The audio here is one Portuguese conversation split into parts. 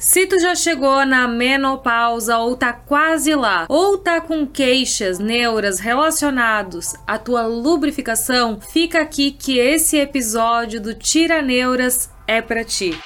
Se tu já chegou na menopausa ou tá quase lá, ou tá com queixas, neuras relacionados à tua lubrificação, fica aqui que esse episódio do Tira Neuras é para ti.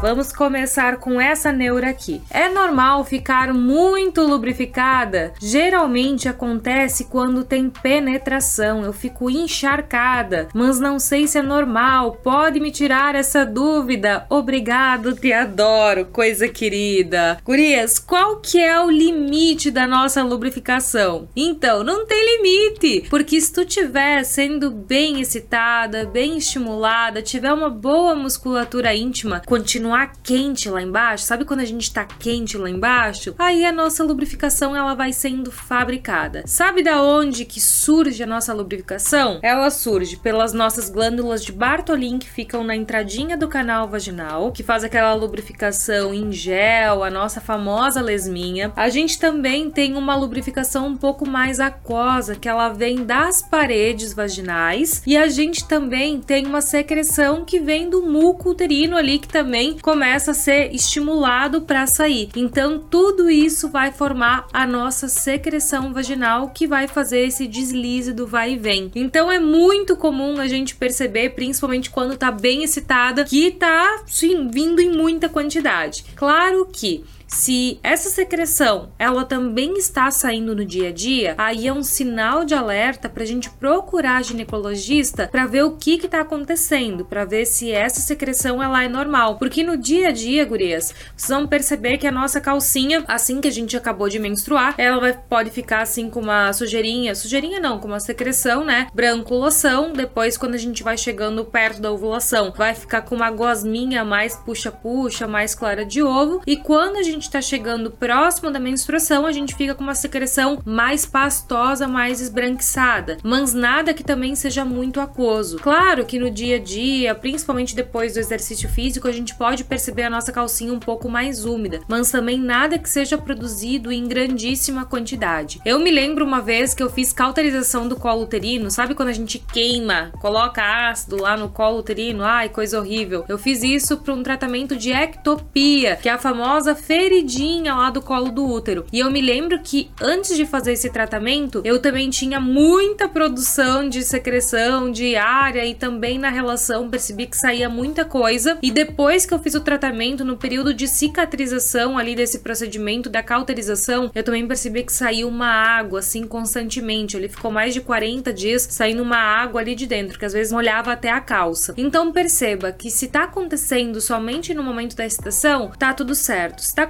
Vamos começar com essa neura aqui. É normal ficar muito lubrificada? Geralmente acontece quando tem penetração. Eu fico encharcada, mas não sei se é normal. Pode me tirar essa dúvida? Obrigado, te adoro, coisa querida. Gurias, qual que é o limite da nossa lubrificação? Então, não tem limite, porque se tu estiver sendo bem excitada, bem estimulada, tiver uma boa musculatura íntima, continua continuar quente lá embaixo, sabe quando a gente tá quente lá embaixo? Aí a nossa lubrificação ela vai sendo fabricada. Sabe da onde que surge a nossa lubrificação? Ela surge pelas nossas glândulas de Bartolin que ficam na entradinha do canal vaginal, que faz aquela lubrificação em gel, a nossa famosa lesminha. A gente também tem uma lubrificação um pouco mais aquosa, que ela vem das paredes vaginais, e a gente também tem uma secreção que vem do muco uterino ali que também começa a ser estimulado para sair. Então, tudo isso vai formar a nossa secreção vaginal que vai fazer esse deslize do vai e vem. Então, é muito comum a gente perceber, principalmente quando tá bem excitada, que tá sim vindo em muita quantidade. Claro que se essa secreção ela também está saindo no dia a dia, aí é um sinal de alerta para a gente procurar ginecologista para ver o que está acontecendo, para ver se essa secreção ela é normal. Porque no dia a dia, gurias, vocês vão perceber que a nossa calcinha, assim que a gente acabou de menstruar, ela vai, pode ficar assim com uma sujeirinha, sujeirinha não, com uma secreção, né? Branco loção. Depois, quando a gente vai chegando perto da ovulação, vai ficar com uma gosminha mais puxa-puxa, mais clara de ovo. E quando a gente gente está chegando próximo da menstruação, a gente fica com uma secreção mais pastosa, mais esbranquiçada, mas nada que também seja muito aquoso. Claro que no dia a dia, principalmente depois do exercício físico, a gente pode perceber a nossa calcinha um pouco mais úmida, mas também nada que seja produzido em grandíssima quantidade. Eu me lembro uma vez que eu fiz cauterização do colo uterino, sabe quando a gente queima, coloca ácido lá no colo uterino? Ai, coisa horrível. Eu fiz isso para um tratamento de ectopia, que é a famosa feridinha feridinha lá do colo do útero. E eu me lembro que antes de fazer esse tratamento, eu também tinha muita produção de secreção diária e também na relação percebi que saía muita coisa. E depois que eu fiz o tratamento, no período de cicatrização ali desse procedimento da cauterização, eu também percebi que saiu uma água assim constantemente. Ele ficou mais de 40 dias saindo uma água ali de dentro, que às vezes molhava até a calça. Então perceba que se tá acontecendo somente no momento da excitação, tá tudo certo. Se tá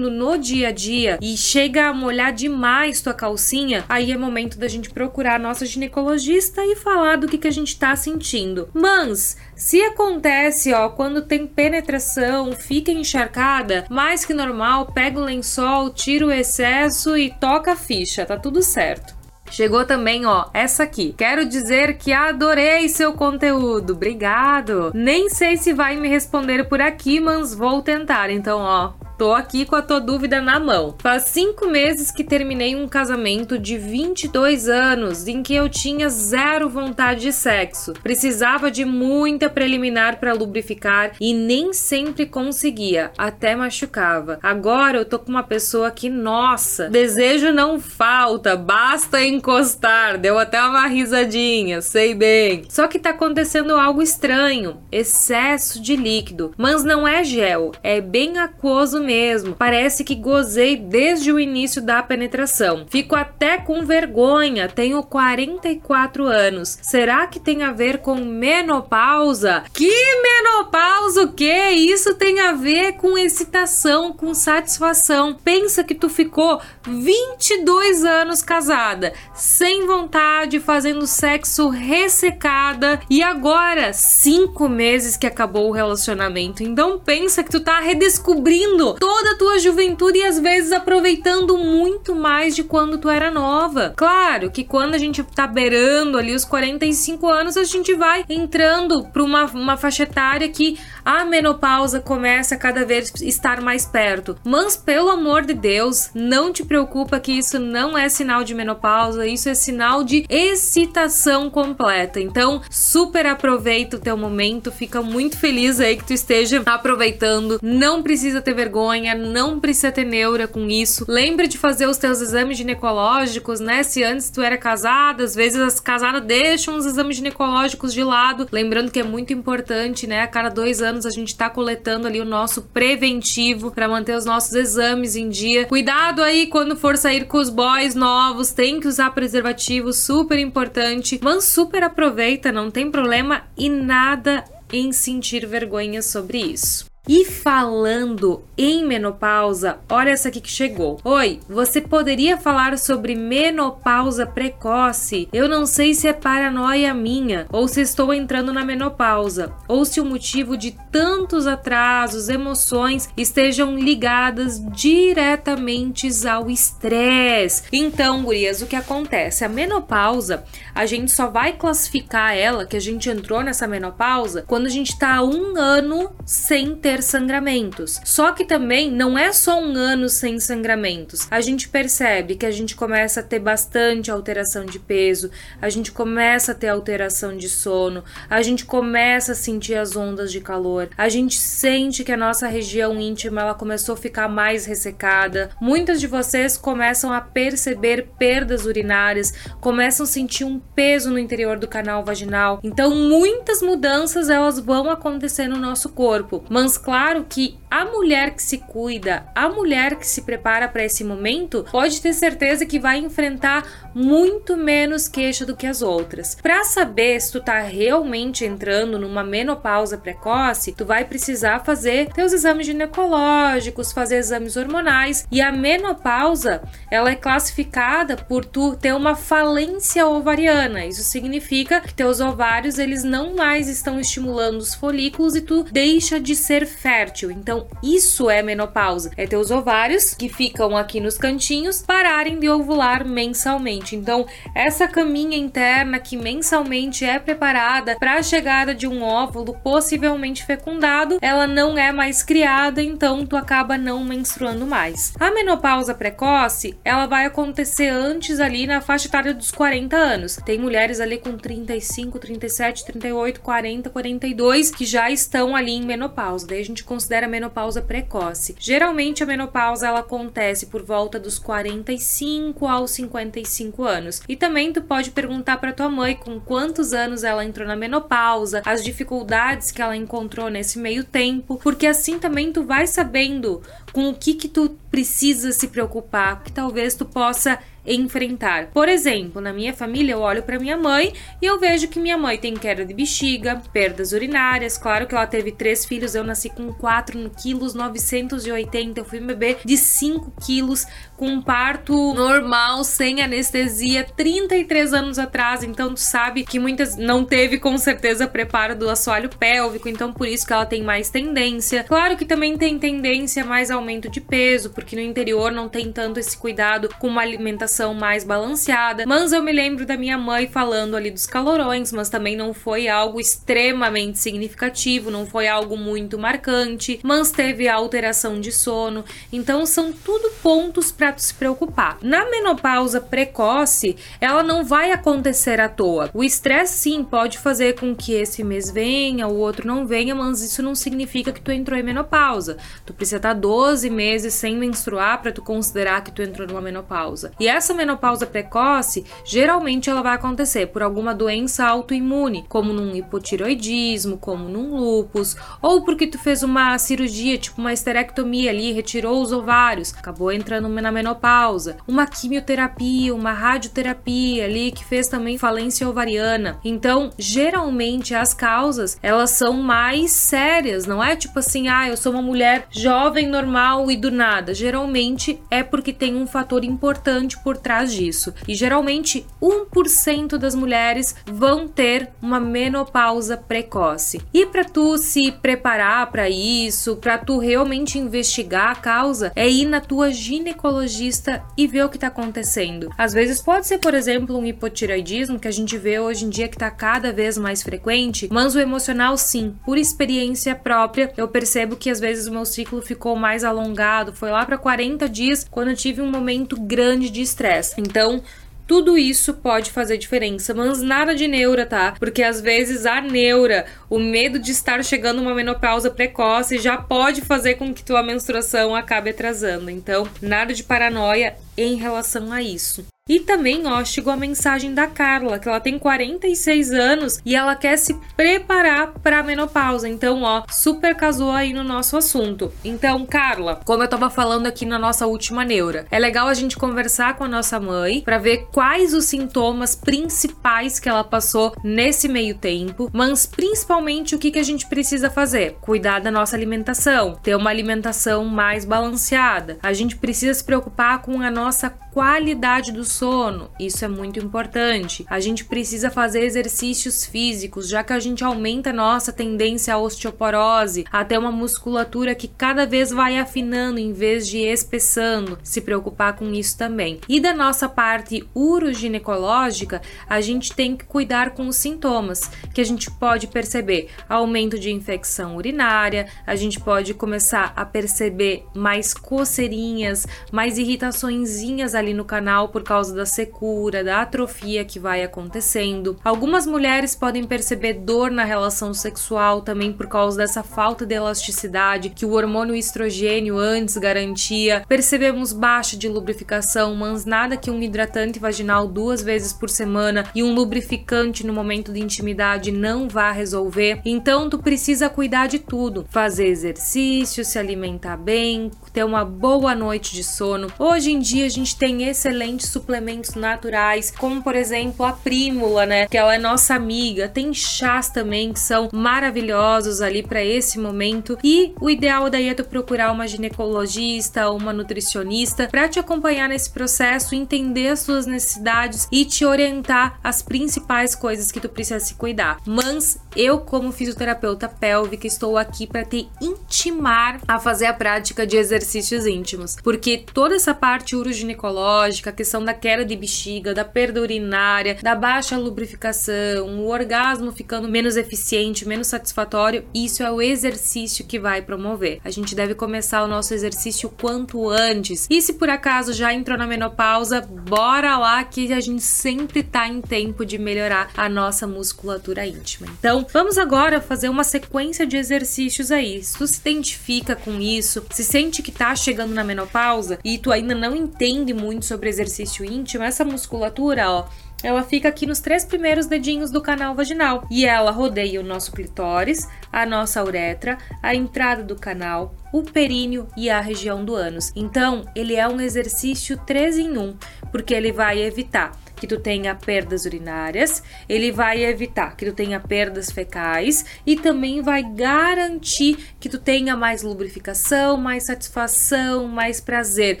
no dia a dia e chega a molhar demais tua calcinha, aí é momento da gente procurar a nossa ginecologista e falar do que, que a gente tá sentindo. Mas, se acontece, ó, quando tem penetração, fica encharcada, mais que normal, pega o lençol, tira o excesso e toca a ficha, tá tudo certo. Chegou também, ó, essa aqui. Quero dizer que adorei seu conteúdo. Obrigado. Nem sei se vai me responder por aqui, mas vou tentar. Então, ó, Tô aqui com a tua dúvida na mão. Faz cinco meses que terminei um casamento de 22 anos em que eu tinha zero vontade de sexo. Precisava de muita preliminar para lubrificar e nem sempre conseguia, até machucava. Agora eu tô com uma pessoa que, nossa, desejo não falta, basta encostar. Deu até uma risadinha, sei bem. Só que tá acontecendo algo estranho: excesso de líquido. Mas não é gel, é bem aquoso mesmo mesmo. Parece que gozei desde o início da penetração. Fico até com vergonha. Tenho 44 anos. Será que tem a ver com menopausa? Que menopausa o que? Isso tem a ver com excitação, com satisfação. Pensa que tu ficou 22 anos casada, sem vontade, fazendo sexo ressecada e agora 5 meses que acabou o relacionamento. Então pensa que tu tá redescobrindo toda a tua juventude e às vezes aproveitando muito mais de quando tu era nova. Claro que quando a gente tá beirando ali os 45 anos, a gente vai entrando para uma, uma faixa etária que a menopausa começa a cada vez estar mais perto. Mas pelo amor de Deus, não te preocupa que isso não é sinal de menopausa, isso é sinal de excitação completa. Então, super aproveita o teu momento, fica muito feliz aí que tu esteja aproveitando. Não precisa ter vergonha, não precisa ter neura com isso. Lembre de fazer os teus exames ginecológicos, né? Se antes tu era casada, às vezes as casadas deixam os exames ginecológicos de lado. Lembrando que é muito importante, né? A cada dois anos a gente tá coletando ali o nosso preventivo para manter os nossos exames em dia. Cuidado aí quando for sair com os boys novos, tem que usar preservativo, super importante. Mas super aproveita, não tem problema e nada em sentir vergonha sobre isso. E falando em menopausa, olha essa aqui que chegou. Oi, você poderia falar sobre menopausa precoce? Eu não sei se é paranoia minha ou se estou entrando na menopausa, ou se o motivo de tantos atrasos, emoções estejam ligadas diretamente ao estresse. Então, gurias, o que acontece? A menopausa, a gente só vai classificar ela que a gente entrou nessa menopausa quando a gente tá um ano sem ter ter sangramentos. Só que também não é só um ano sem sangramentos. A gente percebe que a gente começa a ter bastante alteração de peso, a gente começa a ter alteração de sono, a gente começa a sentir as ondas de calor, a gente sente que a nossa região íntima ela começou a ficar mais ressecada. Muitas de vocês começam a perceber perdas urinárias, começam a sentir um peso no interior do canal vaginal. Então, muitas mudanças elas vão acontecer no nosso corpo. Mas claro que a mulher que se cuida, a mulher que se prepara para esse momento, pode ter certeza que vai enfrentar muito menos queixa do que as outras. Para saber se tu tá realmente entrando numa menopausa precoce, tu vai precisar fazer teus exames ginecológicos, fazer exames hormonais e a menopausa, ela é classificada por tu ter uma falência ovariana. Isso significa que teus ovários eles não mais estão estimulando os folículos e tu deixa de ser fértil. Então, isso é menopausa. É teus ovários que ficam aqui nos cantinhos pararem de ovular mensalmente. Então, essa caminha interna que mensalmente é preparada para a chegada de um óvulo possivelmente fecundado, ela não é mais criada, então tu acaba não menstruando mais. A menopausa precoce, ela vai acontecer antes ali na faixa etária dos 40 anos. Tem mulheres ali com 35, 37, 38, 40, 42 que já estão ali em menopausa. Daí a gente considera a menopausa precoce. Geralmente a menopausa ela acontece por volta dos 45 aos 55 anos. E também tu pode perguntar para tua mãe com quantos anos ela entrou na menopausa, as dificuldades que ela encontrou nesse meio tempo, porque assim também tu vai sabendo com o que que tu precisa se preocupar, que talvez tu possa enfrentar. Por exemplo, na minha família eu olho para minha mãe e eu vejo que minha mãe tem queda de bexiga, perdas urinárias. Claro que ela teve três filhos, eu nasci com 4 quilos 980, eu fui um bebê de 5 quilos com um parto normal, sem anestesia, 33 anos atrás. Então tu sabe que muitas não teve com certeza preparo do assoalho pélvico, então por isso que ela tem mais tendência. Claro que também tem tendência mais aumento de peso, porque no interior não tem tanto esse cuidado com uma alimentação mais balanceada. Mas eu me lembro da minha mãe falando ali dos calorões, mas também não foi algo extremamente significativo, não foi algo muito marcante, mas teve alteração de sono. Então são tudo pontos para se preocupar. Na menopausa precoce, ela não vai acontecer à toa. O estresse sim pode fazer com que esse mês venha, o outro não venha, mas isso não significa que tu entrou em menopausa. Tu precisa estar 12 meses sem menstruar para tu considerar que tu entrou numa menopausa. E essa menopausa precoce, geralmente ela vai acontecer por alguma doença autoimune, como num hipotiroidismo, como num lúpus, ou porque tu fez uma cirurgia, tipo uma esterectomia ali, retirou os ovários, acabou entrando na menopausa uma quimioterapia, uma radioterapia ali que fez também falência ovariana. Então, geralmente as causas, elas são mais sérias, não é tipo assim, ah, eu sou uma mulher jovem, normal e do nada. Geralmente é porque tem um fator importante por trás disso. E geralmente 1% das mulheres vão ter uma menopausa precoce. E para tu se preparar para isso, para tu realmente investigar a causa, é ir na tua ginecologista e ver o que está acontecendo. Às vezes pode ser, por exemplo, um hipotireoidismo que a gente vê hoje em dia que está cada vez mais frequente, mas o emocional sim, por experiência própria, eu percebo que às vezes o meu ciclo ficou mais alongado, foi lá para 40 dias quando eu tive um momento grande de estresse. Então, tudo isso pode fazer diferença, mas nada de neura, tá? Porque às vezes a neura, o medo de estar chegando uma menopausa precoce já pode fazer com que tua menstruação acabe atrasando. Então, nada de paranoia em relação a isso. E também, ó, chegou a mensagem da Carla, que ela tem 46 anos e ela quer se preparar para a menopausa. Então, ó, super casou aí no nosso assunto. Então, Carla, como eu tava falando aqui na nossa última neura, é legal a gente conversar com a nossa mãe para ver quais os sintomas principais que ela passou nesse meio tempo, mas principalmente o que, que a gente precisa fazer? Cuidar da nossa alimentação, ter uma alimentação mais balanceada. A gente precisa se preocupar com a nossa qualidade do sono, isso é muito importante. A gente precisa fazer exercícios físicos, já que a gente aumenta a nossa tendência à osteoporose, até uma musculatura que cada vez vai afinando em vez de espessando. Se preocupar com isso também. E da nossa parte uroginecológica, a gente tem que cuidar com os sintomas, que a gente pode perceber aumento de infecção urinária, a gente pode começar a perceber mais coceirinhas, mais irritaçõezinhas ali no canal por causa da secura, da atrofia que vai acontecendo. Algumas mulheres podem perceber dor na relação sexual também por causa dessa falta de elasticidade que o hormônio estrogênio antes garantia. Percebemos baixa de lubrificação, mas nada que um hidratante vaginal duas vezes por semana e um lubrificante no momento de intimidade não vá resolver. Então tu precisa cuidar de tudo, fazer exercício, se alimentar bem, ter uma boa noite de sono. Hoje em dia a gente tem excelentes suplementos naturais, como por exemplo a Prímula, né? Que ela é nossa amiga. Tem chás também que são maravilhosos ali para esse momento. E o ideal daí é tu procurar uma ginecologista ou uma nutricionista para te acompanhar nesse processo, entender as suas necessidades e te orientar as principais coisas que tu precisa se cuidar. Mas eu, como fisioterapeuta pélvica, estou aqui para te intimar a fazer a prática de exercícios íntimos, porque toda essa parte uroginecológica, a questão da queda de bexiga, da perda urinária, da baixa lubrificação, o orgasmo ficando menos eficiente, menos satisfatório, isso é o exercício que vai promover. A gente deve começar o nosso exercício quanto antes. E se por acaso já entrou na menopausa, bora lá que a gente sempre tá em tempo de melhorar a nossa musculatura íntima. Então, vamos agora fazer uma sequência de exercícios aí. Se se identifica com isso, se sente que tá chegando na menopausa e tu ainda não entende muito sobre exercício íntimo, essa musculatura, ó, ela fica aqui nos três primeiros dedinhos do canal vaginal e ela rodeia o nosso clitóris, a nossa uretra, a entrada do canal, o períneo e a região do ânus. Então, ele é um exercício 3 em 1, porque ele vai evitar que tu tenha perdas urinárias, ele vai evitar que tu tenha perdas fecais e também vai garantir que tu tenha mais lubrificação, mais satisfação, mais prazer,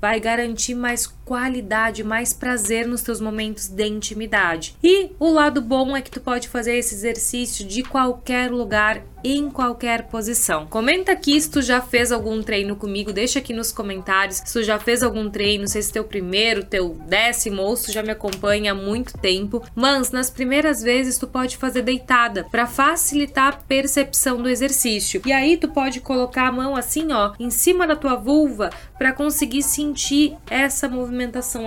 vai garantir mais qualidade, mais prazer nos teus momentos de intimidade. E o lado bom é que tu pode fazer esse exercício de qualquer lugar, em qualquer posição. Comenta aqui se tu já fez algum treino comigo, deixa aqui nos comentários se tu já fez algum treino, não sei se teu primeiro, teu décimo ou se tu já me acompanha há muito tempo, mas nas primeiras vezes tu pode fazer deitada para facilitar a percepção do exercício. E aí tu pode colocar a mão assim, ó, em cima da tua vulva para conseguir sentir essa movimentação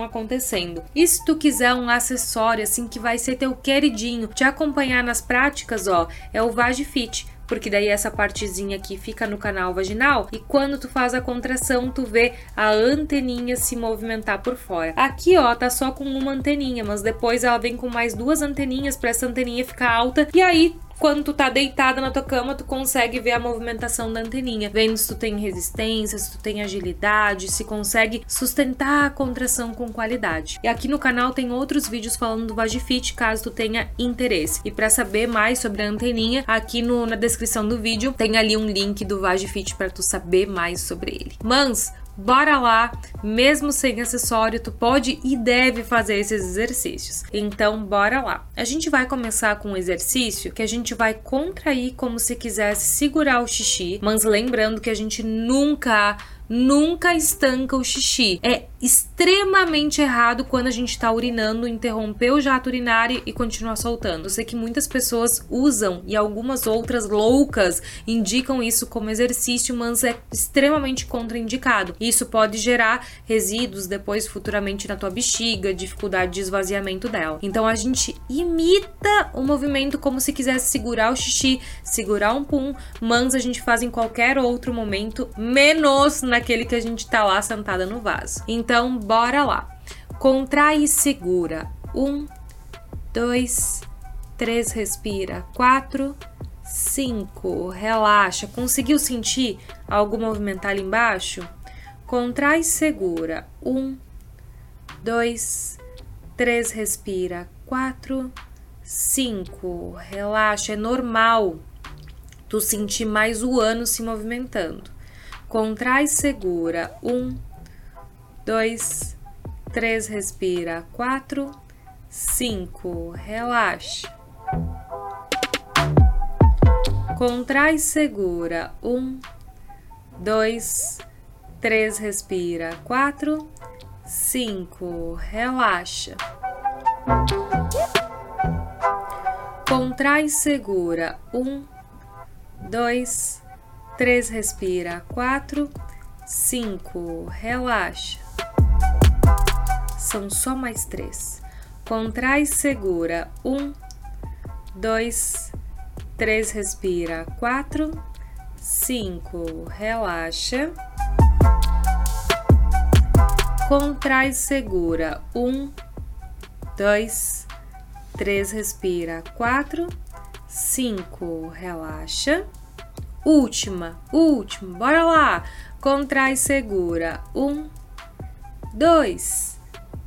acontecendo. E se tu quiser um acessório assim que vai ser teu queridinho, te acompanhar nas práticas, ó, é o Vagifit porque daí essa partezinha aqui fica no canal vaginal e quando tu faz a contração, tu vê a anteninha se movimentar por fora. Aqui, ó, tá só com uma anteninha, mas depois ela vem com mais duas anteninhas para essa anteninha ficar alta e aí quando tu tá deitada na tua cama, tu consegue ver a movimentação da anteninha, vendo se tu tem resistência, se tu tem agilidade, se consegue sustentar a contração com qualidade. E aqui no canal tem outros vídeos falando do Vagifit, caso tu tenha interesse. E para saber mais sobre a anteninha, aqui no, na descrição do vídeo tem ali um link do Vagifit para tu saber mais sobre ele. Mas bora lá, mesmo sem acessório, tu pode e deve fazer esses exercícios. Então, bora lá. A gente vai começar com um exercício que a gente vai contrair como se quisesse segurar o xixi, mas lembrando que a gente nunca nunca estanca o xixi. É extremamente errado quando a gente tá urinando, interromper o jato urinário e continuar soltando. Eu sei que muitas pessoas usam e algumas outras loucas indicam isso como exercício, mas é extremamente contraindicado. Isso pode gerar resíduos depois futuramente na tua bexiga, dificuldade de esvaziamento dela. Então a gente imita o movimento como se quisesse segurar o xixi, segurar um pum, mas a gente faz em qualquer outro momento, menos na naquele que a gente tá lá sentada no vaso. Então, bora lá. Contrai e segura. Um, dois, três, respira. Quatro, cinco, relaxa. Conseguiu sentir algo movimentar ali embaixo? Contrai e segura. Um, dois, três, respira. Quatro, cinco, relaxa. É normal tu sentir mais o ano se movimentando. Contrai, segura. Um, dois, três, respira. Quatro, cinco, relaxa. Contrai, segura. Um, dois, três, respira. Quatro, cinco, relaxa. Contrai, segura. Um, dois, 3, respira. 4, 5, relaxa. São só mais três. Contrai, segura. 1, 2, 3, respira. 4, 5, relaxa. Contrai, segura. 1, 2, 3, respira. 4, 5, relaxa. Última, última, bora lá. Contrai, segura. Um, dois,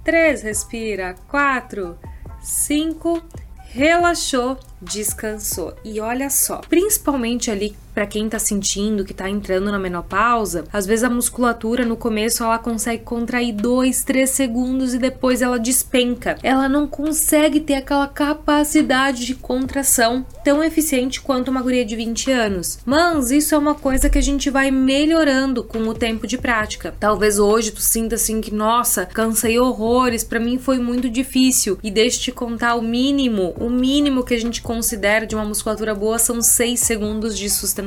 três, respira. Quatro, cinco, relaxou, descansou. E olha só, principalmente ali para quem tá sentindo que tá entrando na menopausa, às vezes a musculatura no começo ela consegue contrair 2, 3 segundos e depois ela despenca. Ela não consegue ter aquela capacidade de contração tão eficiente quanto uma guria de 20 anos. Mas isso é uma coisa que a gente vai melhorando com o tempo de prática. Talvez hoje tu sinta assim que, nossa, cansei horrores, para mim foi muito difícil. E deixa eu te contar o mínimo, o mínimo que a gente considera de uma musculatura boa são 6 segundos de sustentação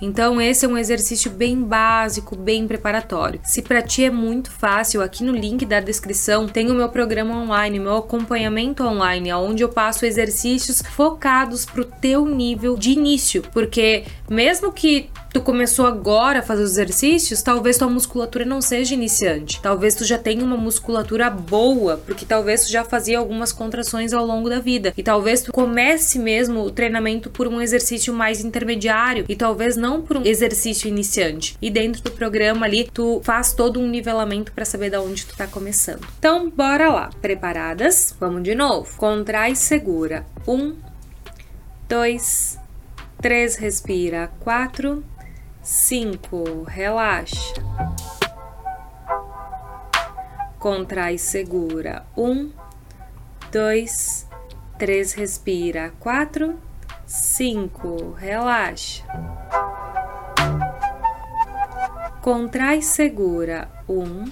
Então, esse é um exercício bem básico, bem preparatório. Se para ti é muito fácil, aqui no link da descrição tem o meu programa online, meu acompanhamento online, onde eu passo exercícios focados pro teu nível de início, porque mesmo que tu começou agora a fazer os exercícios, talvez tua musculatura não seja iniciante. Talvez tu já tenha uma musculatura boa, porque talvez tu já fazia algumas contrações ao longo da vida. E talvez tu comece mesmo o treinamento por um exercício mais intermediário e talvez não por um exercício iniciante. E dentro do programa ali, tu faz todo um nivelamento para saber da onde tu tá começando. Então, bora lá. Preparadas? Vamos de novo. Contrai segura. Um, dois, três, respira. Quatro, cinco, relaxa. Contrai, segura. Um, dois, três, respira. Quatro, cinco, relaxa. Contrai, segura. Um,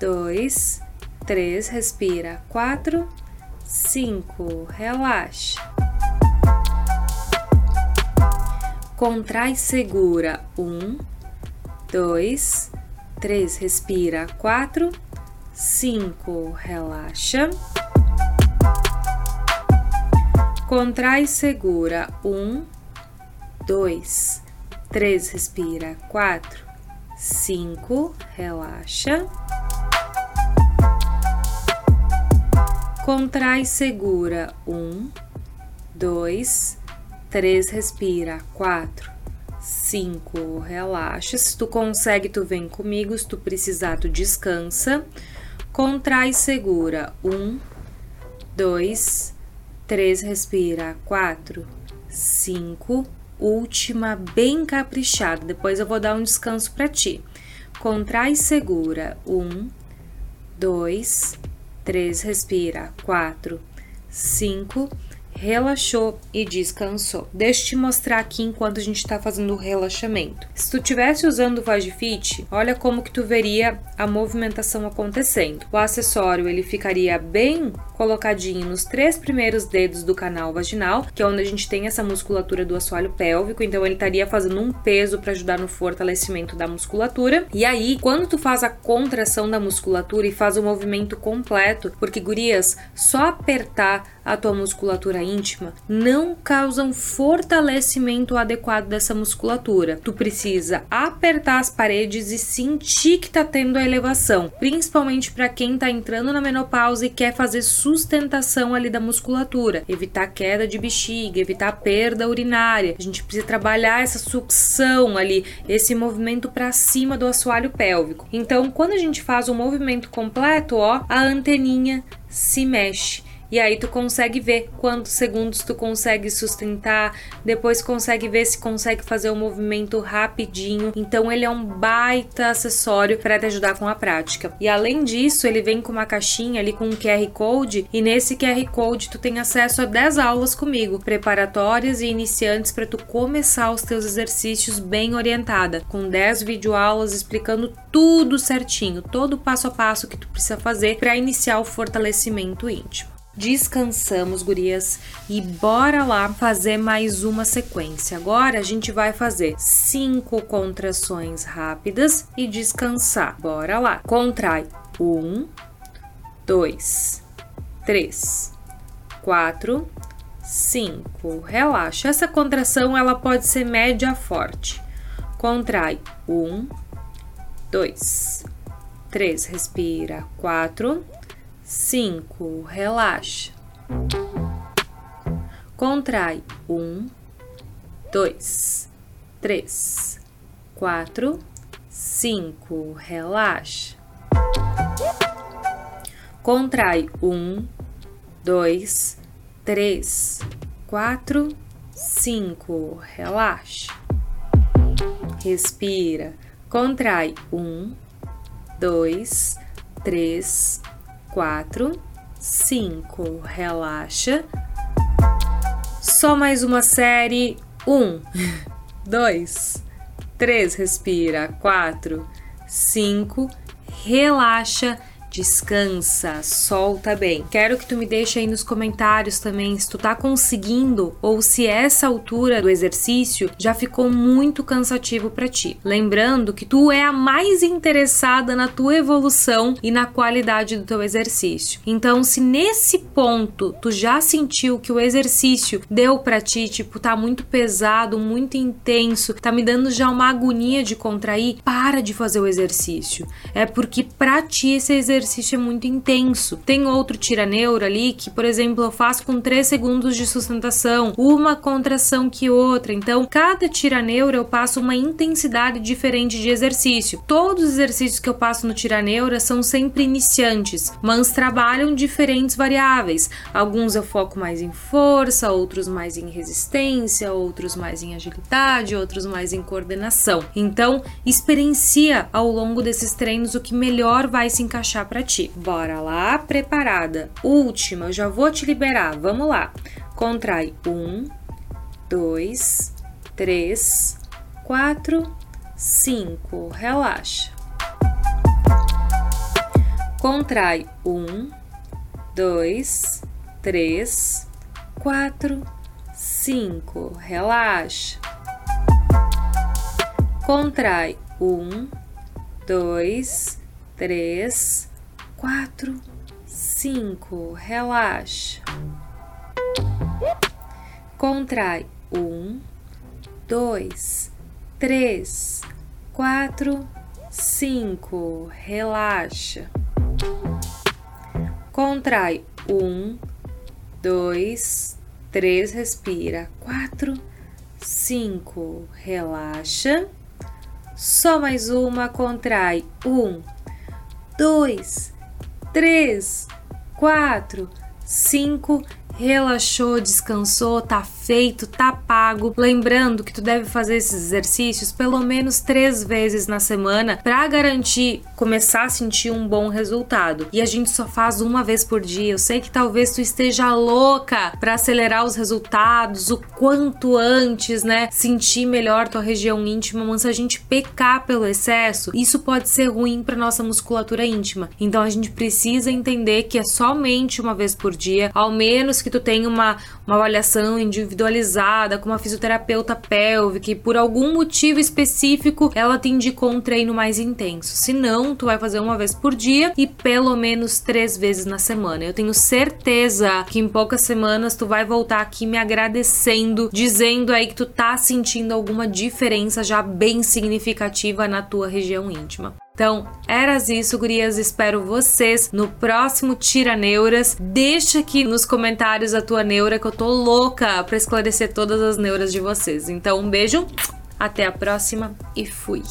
dois, três, respira. Quatro, cinco, relaxa. Contrai, segura. Um, dois, três, respira. Quatro, cinco, relaxa. Contrai, segura. Um, dois, três, respira. Quatro, cinco, relaxa. Contrai, segura. Um, dois, 3, respira. 4, 5, relaxa. Se tu consegue, tu vem comigo. Se tu precisar, tu descansa. Contrai, segura. 1, 2, 3, respira. 4, 5, última bem caprichada. Depois eu vou dar um descanso para ti. contrai e segura. Um, dois, três, respira. Quatro, cinco, relaxou e descansou. Deixa eu te mostrar aqui enquanto a gente está fazendo o relaxamento. Se tu tivesse usando o Vagifit, olha como que tu veria a movimentação acontecendo. O acessório ele ficaria bem colocadinho nos três primeiros dedos do canal vaginal, que é onde a gente tem essa musculatura do assoalho pélvico, então ele estaria fazendo um peso para ajudar no fortalecimento da musculatura. E aí, quando tu faz a contração da musculatura e faz o movimento completo, porque gurias, só apertar a tua musculatura íntima não causa um fortalecimento adequado dessa musculatura. Tu precisa apertar as paredes e sentir que tá tendo a elevação, principalmente para quem tá entrando na menopausa e quer fazer sustentação ali da musculatura, evitar queda de bexiga, evitar perda urinária. A gente precisa trabalhar essa sucção ali, esse movimento para cima do assoalho pélvico. Então, quando a gente faz o movimento completo, ó, a anteninha se mexe e aí tu consegue ver quantos segundos tu consegue sustentar, depois consegue ver se consegue fazer o um movimento rapidinho. Então ele é um baita acessório para te ajudar com a prática. E além disso, ele vem com uma caixinha ali com um QR Code e nesse QR Code tu tem acesso a 10 aulas comigo, preparatórias e iniciantes para tu começar os teus exercícios bem orientada, com 10 videoaulas explicando tudo certinho, todo o passo a passo que tu precisa fazer para iniciar o fortalecimento íntimo descansamos, gurias, e bora lá fazer mais uma sequência. Agora a gente vai fazer cinco contrações rápidas e descansar. Bora lá. Contrai. Um, dois, três, quatro, cinco. Relaxa. Essa contração ela pode ser média forte. Contrai. Um, dois, três. Respira. Quatro 5. Relaxa. Contrai. 1, 2, 3, 4, 5. Relaxa. Contrai. 1, 2, 3, 4, 5. Relaxa. Respira. Contrai. 1, 2, 3, quatro, cinco. Relaxa. Só mais uma série. Um, dois, três. Respira. Quatro, cinco. Relaxa descansa, solta bem. Quero que tu me deixe aí nos comentários também se tu tá conseguindo ou se essa altura do exercício já ficou muito cansativo para ti. Lembrando que tu é a mais interessada na tua evolução e na qualidade do teu exercício. Então, se nesse ponto tu já sentiu que o exercício deu para ti, tipo, tá muito pesado, muito intenso, tá me dando já uma agonia de contrair, para de fazer o exercício. É porque para ti esse exercício exercício é muito intenso. Tem outro tiraneuro ali que, por exemplo, eu faço com 3 segundos de sustentação, uma contração que outra. Então, cada tiraneuro eu passo uma intensidade diferente de exercício. Todos os exercícios que eu passo no tiraneura são sempre iniciantes, mas trabalham diferentes variáveis. Alguns eu foco mais em força, outros mais em resistência, outros mais em agilidade, outros mais em coordenação. Então, experiencia ao longo desses treinos o que melhor vai se encaixar para ti. Bora lá, preparada. Última, eu já vou te liberar. Vamos lá. Contrai um, dois, três, quatro, cinco. Relaxa. Contrai um, dois, três, quatro, cinco. Relaxa. Contrai um, dois, três, quatro, cinco. Relaxa. Contrai. Um, dois, três, quatro, cinco. Relaxa. Contrai. Um, dois, três. Respira. Quatro, cinco. Relaxa. Só mais uma. Contrai. Um, dois, três, quatro, cinco. Relaxou, descansou, tá feito, tá pago. Lembrando que tu deve fazer esses exercícios pelo menos três vezes na semana para garantir começar a sentir um bom resultado. E a gente só faz uma vez por dia. Eu sei que talvez tu esteja louca para acelerar os resultados o quanto antes, né? Sentir melhor tua região íntima, mas se a gente pecar pelo excesso, isso pode ser ruim para nossa musculatura íntima. Então a gente precisa entender que é somente uma vez por dia, ao menos que tu tenha uma, uma avaliação individualizada com uma fisioterapeuta pélvica e por algum motivo específico ela te indicou um treino mais intenso. Se não, tu vai fazer uma vez por dia e pelo menos três vezes na semana. Eu tenho certeza que em poucas semanas tu vai voltar aqui me agradecendo, dizendo aí que tu tá sentindo alguma diferença já bem significativa na tua região íntima. Então, eras isso, gurias. Espero vocês no próximo Tira Neuras. Deixa aqui nos comentários a tua neura, que eu tô louca para esclarecer todas as neuras de vocês. Então, um beijo, até a próxima e fui!